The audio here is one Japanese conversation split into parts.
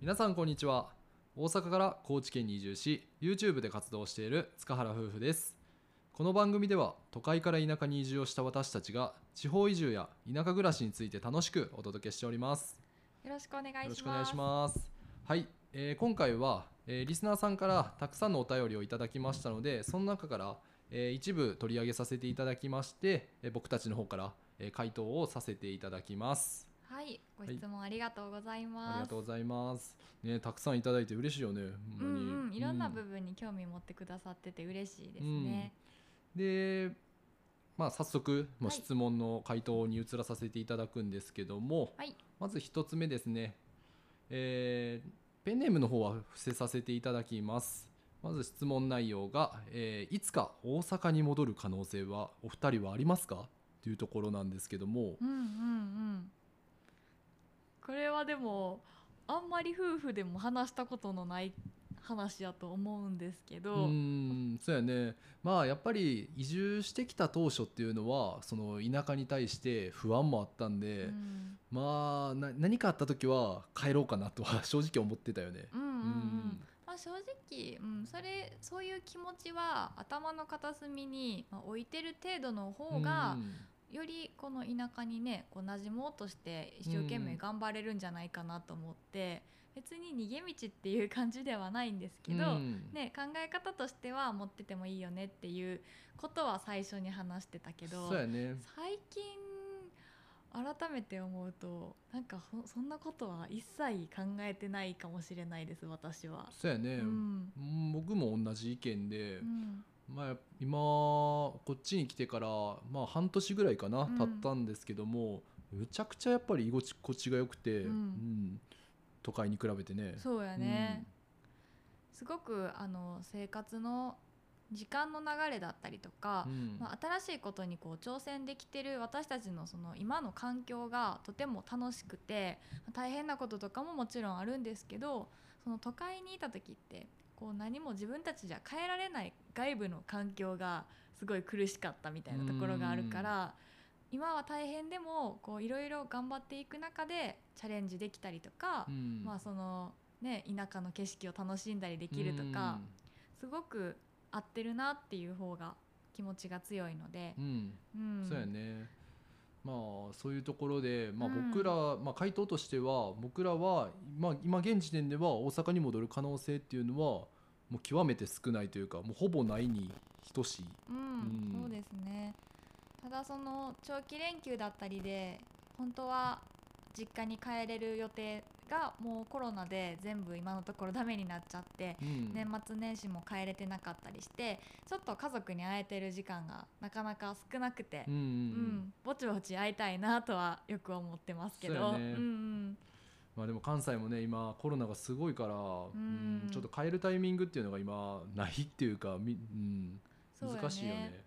皆さんこんにちは。大阪から高知県に移住し YouTube で活動している塚原夫婦です。この番組では都会から田舎に移住をした私たちが地方移住や田舎暮らしについて楽しくお届けしております。よろしくお願いします。よろしくお願いします。はい、えー今回は、えーリスナーさんからたくさんのお便りをいただきましたのでその中から、えー一部取り上げさせていただきまして、えー僕たちの方から、えー回答をさせていただきますはい、ご質問ありがとうございます。ありがとうございます。ね、たくさんいただいて嬉しいよね。ほうんうん、いろんなう部分に興味持ってくださってて嬉しいですね。で、まあ早速、もうはい質問の回答に移らさせていただくんですけども、はい、まず一つ目ですね。えーペンネームの方は伏せさせていただきます。まず質問内容が、えーいつか大阪に戻る可能性はお二人はありますか？というところなんですけども、うんうんうん。これはでもあんまり夫婦でも話したことのない話やと思うんですけうど、んそうやね。まあやっぱり移住してきた当初っていうのはその田舎に対して不安もあったんで、うん。まあな何かあった時は帰ろうかなとは正直思ってたよね。うんうんうん。うん。まあ、正直、うん、それそういう気持ちは頭の片隅に、まあ、置いてる程度の方が、よりこの田舎にねこう馴染もうとして一生懸命頑張れるんじゃないかなと思って、別に逃げ道っていう感じではないんですけど、うん。ね、考え方としては持っててもいいよねっていうことは最初に話してたけどね。最近改めて思うとなんかほそんなことは一切考えてないかもしれないです私は。そうやね、うんうん。僕も同じ意見で、うんまあ、今こっちに来てから、まあ、半年ぐらいかな、うん。経ったんですけどもむちゃくちゃやっぱり居心地が良くて、うん。うん都会に比べてね。そうやね、すごくあの生活の時間の流れだったりとかう、ん。まあ、新しいことにこう挑戦できてる私たちのその今の環境がとても楽しくて大変なこととかももちろんあるんですけどその都会にいた時ってこう何も自分たちじゃ変えられない外部の環境がすごい苦しかったみたいなところがあるから今は大変でもこういろいろ頑張っていく中でチャレンジできたりとか、うん。まあそのね田舎の景色を楽しんだりできるとか、すごく合ってるなっていう方が気持ちが強いので。う、ん、うん。そうやねまあそういうところで、まあ、うん。僕ら、まあ、回答としては僕らは、まあ、今現時点では大阪に戻る可能性っていうのはもう極めて少ないというかもうほぼないに等しい。うんうん。そうですね。ただその長期連休だったりで本当は実家に帰れる予定がもうコロナで全部今のところダメになっちゃってうん。年末年始も帰れてなかったりしてちょっと家族に会えてる時間がなかなか少なくてうんう、うん。ん。ぼちぼち会いたいなとはよく思ってますけど。まあ、でも関西もね今コロナがすごいから、うん。んちょっと帰るタイミングっていうのが今ないっていうか、みうん、難しいよね。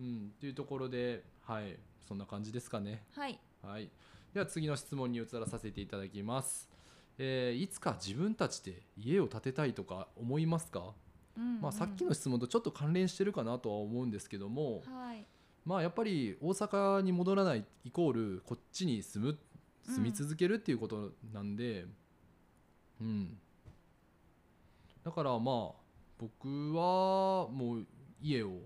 うん、っていうところで、はい、そんな感じですかね。はい。はい、では次の質問に移らさせていただきます。えーいつか自分たちで家を建てたいとか思いますか、うんうん。まあ、さっきの質問とちょっと関連してるかなとは思うんですけども、はい。まあ、やっぱり大阪に戻らないイコールこっちに住むうん住み続けるっていうことなんで、うん。だからまあ僕はもう家を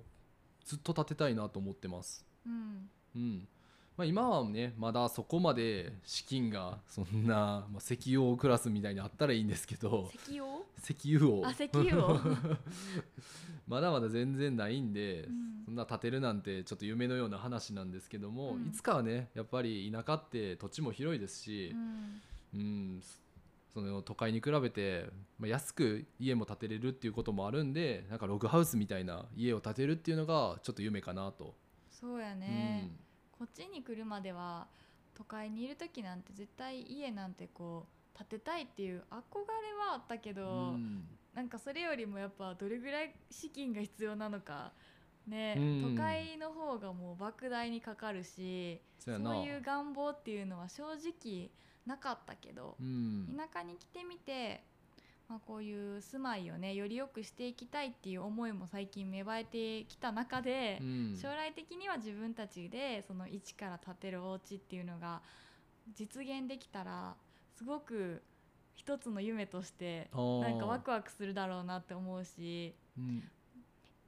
ずっと建てたいなと思ってます。うん。うんまあ、今はねまだそこまで資金がそんな、まあ、石油王クラスみたいにあったらいいんですけど石油石油王あ石油王 まだまだ全然ないんで、うん。そんな建てるなんてちょっと夢のような話なんですけども、うん。いつかはねやっぱり田舎って土地も広いですしう、ん。うんその都会に比べて、まあ、安く家も建てれるっていうこともあるんでなんかログハウスみたいな家を建てるっていうのがちょっと夢かなと。そうやね、こっちに来るまでは都会にいる時なんて絶対家なんてこう建てたいっていう憧れはあったけうど、ん。なんかそれよりもやっぱどれぐらい資金が必要なのかね、うん。都会の方がもう莫大にかかるしそういう願望っていうのは正直なかったけど、うん。田舎に来てみて、まあ、こういう住まいをねより良くしていきたいっていう思いも最近芽生えてきた中で、うん。将来的には自分たちでその一から建てるお家っていうのが実現できたらすごく一つの夢としてなんかワクワクするだろうなって思うしうん。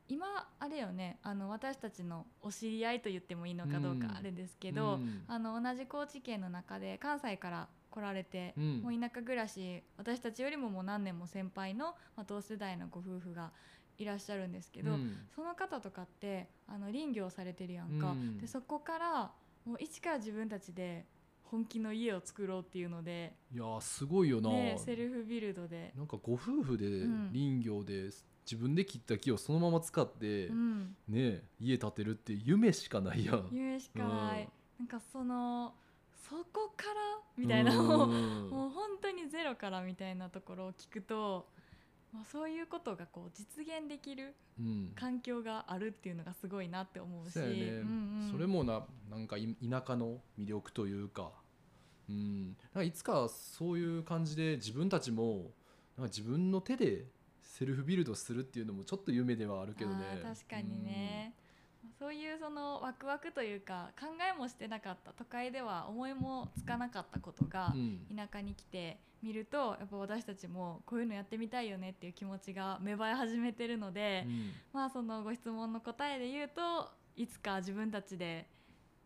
今あれよねあの私たちのお知り合いと言ってもいいのかどううん。かあれですけど、うん。あの同じ高知県の中で関西から来られて、うん。もう田舎暮らし私たちよりももう何年も先輩の、まあ、同世代のご夫婦がいらっしゃるんですけど、うん。その方とかってあの林業されてるやんか、うん。でそこからもう一から自分たちで本気の家を作ろうっていうので、いやーすごいよな、ね、セルフビルドで、なんかご夫婦でうん。林業で自分で切った木をそのまま使って、うん、ね家建てるって夢しかないやん。夢しかない、なんかそのそこから？みみたいな。のをもう本当にゼロからみたいなところを聞くと、まあ、そういうことがこう実現できるうん。環境があるっていうのがすごいなって思うし。そうやね、うんうん。それもななんかい田舎の魅力というか,、うん、なんかいつかそういう感じで自分たちもなんか自分の手でセルフビルドするっていうのもちょっと夢ではあるけどね。確かにね、そういうそのワクワクというか考えもしてなかった都会では思いもつかなかったことが田舎に来てみるとやっぱ私たちもこういうのやってみたいよねっていう気持ちが芽生え始めてるので、うん。まあそのご質問の答えで言うといつか自分たちで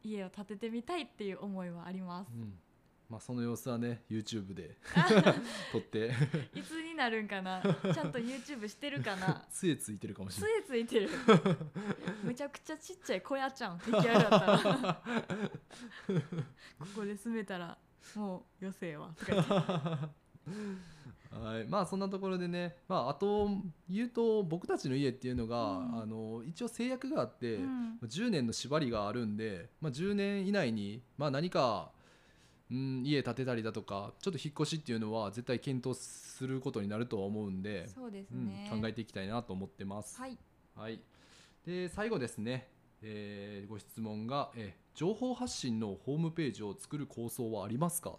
家を建ててみたいっていう思いはあります。うんまあ、その様子はね YouTube で撮って。いつになるんかな？ちゃんと YouTube してるかな？杖ついてるかもしつれないえついてる。めちゃくちゃちっちゃい小屋ちゃん出来上がったら。ここで住めたらもう余生はとかはい、まあそんなところでね、まあ、あと言うと僕たちの家っていうのが、うん。あの一応制約があって、うん。10年の縛りがあるんで、まあ、10年以内に、まあ、何か、うん、家建てたりだとかちょっと引っ越しっていうのは絶対検討することになるとは思うんで、そうですうんね、考えていきたいなと思ってます。はい。はい、で最後ですね、えーご質問が、えー情報発信のホームページを作る構想はありますか？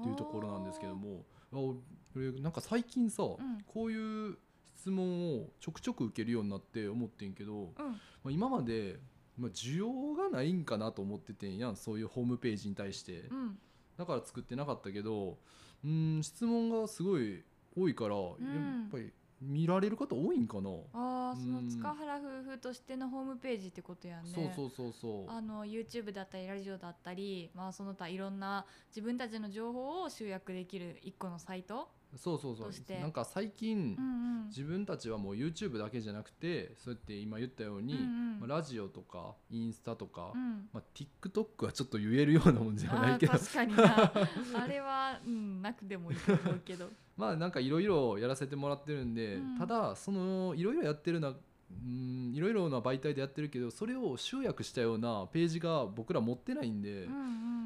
っていうところなんですけどもあこれなんか最近さ、ん。こういう質問をちょくちょく受けるようになって思ってんけど、うん。まあ、今まで、まあ、需要がないんかなと思っててんやんそういうホームページに対して。うんだから作ってなかったけどうん質問がすごい多いから、やっぱり見られる方多いんかな、ああそのうん。塚原夫婦としてのホームページってことやね。そうそうそうそう。あの YouTube だったりラジオだったり、まあ、その他いろんな自分たちの情報を集約できる一個のサイト、そうそうそう。として。なんか最近、うんうん。自分たちはもう YouTube だけじゃなくてそうやって今言ったように、うんうん。まあ、ラジオとかインスタとか、うん。まあ、TikTok はちょっと言えるようなもんじゃないけど。確かにな。あれは、うん、なくてもいいと思うけど まあなんかいろいろやらせてもらってるんで、うん。ただそのいろいろやってるなうんいろいろな媒体でやってるけどそれを集約したようなページが僕ら持ってないんで、うん、う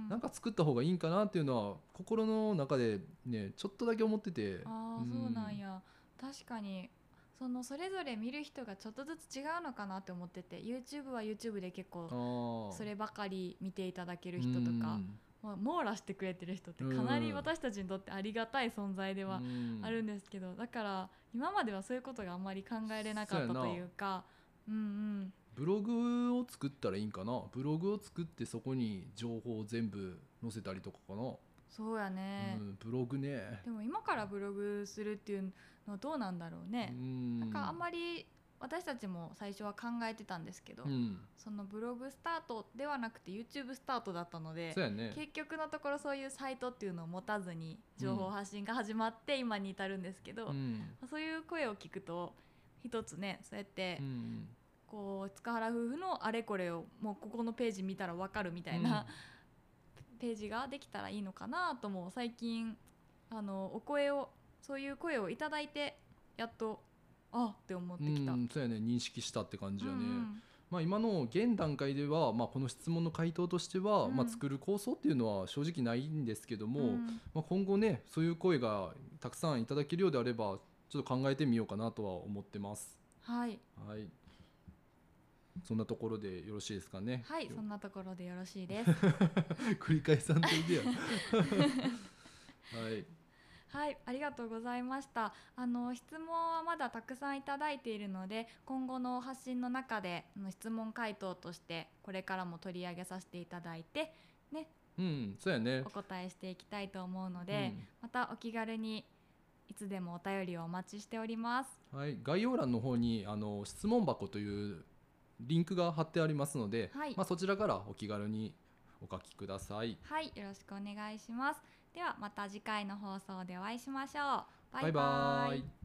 ん、なんか作った方がいいんかなっていうのは心の中でねちょっとだけ思っててああそうなんや。確かにそのそれぞれ見る人がちょっとずつ違うのかなって思ってて YouTube は YouTube で結構そればかり見ていただける人とか、うんまあ、網羅してくれてる人ってかなり私たちにとってありがたい存在ではうん。あるんですけど、だから今まではそういうことがあんまり考えれなかったというかうんうん。ブログを作ったらいいんかな？ブログを作ってそこに情報を全部載せたりとかかな、そうやね、うん、ブログね。でも今からブログするっていうのはどうなんだろうね、うん。なんかあんまり私たちも最初は考えてたんですけど、うん。そのブログスタートではなくて YouTube スタートだったのでね。結局のところそういうサイトっていうのを持たずに情報発信が始まって今に至るんですけど、うん。そういう声を聞くと一つねそうやってうんこう塚原夫婦のあれこれをもうここのページ見たら分かるみたいな、ページができたらいいのかなとも最近あのお声をそういう声をいただいてやっとあって思ってきた。うん、そうやね認識したって感じやね、うんうんまあ、今の現段階では、まあ、この質問の回答としては、うんまあ、作る構想っていうのは正直ないんですけども、うんまあ、今後ねそういう声がたくさんいただけるようであればちょっと考えてみようかなとは思ってます。はい、はいそんなところでよろしいですかね。はい、そんなところでよろしいです。繰り返さんといてや。はい。はい、ありがとうございました。あの質問はまだたくさんいただいているので、今後の発信の中での質問回答としてこれからも取り上げさせていただいて、ね、うん、そうやね。お答えしていきたいと思うので、うん、またお気軽にいつでもお便りをお待ちしております。はい、概要欄の方にあの質問箱というリンクが貼ってありますので、はい、まあ、そちらからお気軽にお書きください。はい、よろしくお願いします。ではまた次回の放送でお会いしましょう。バイバイ。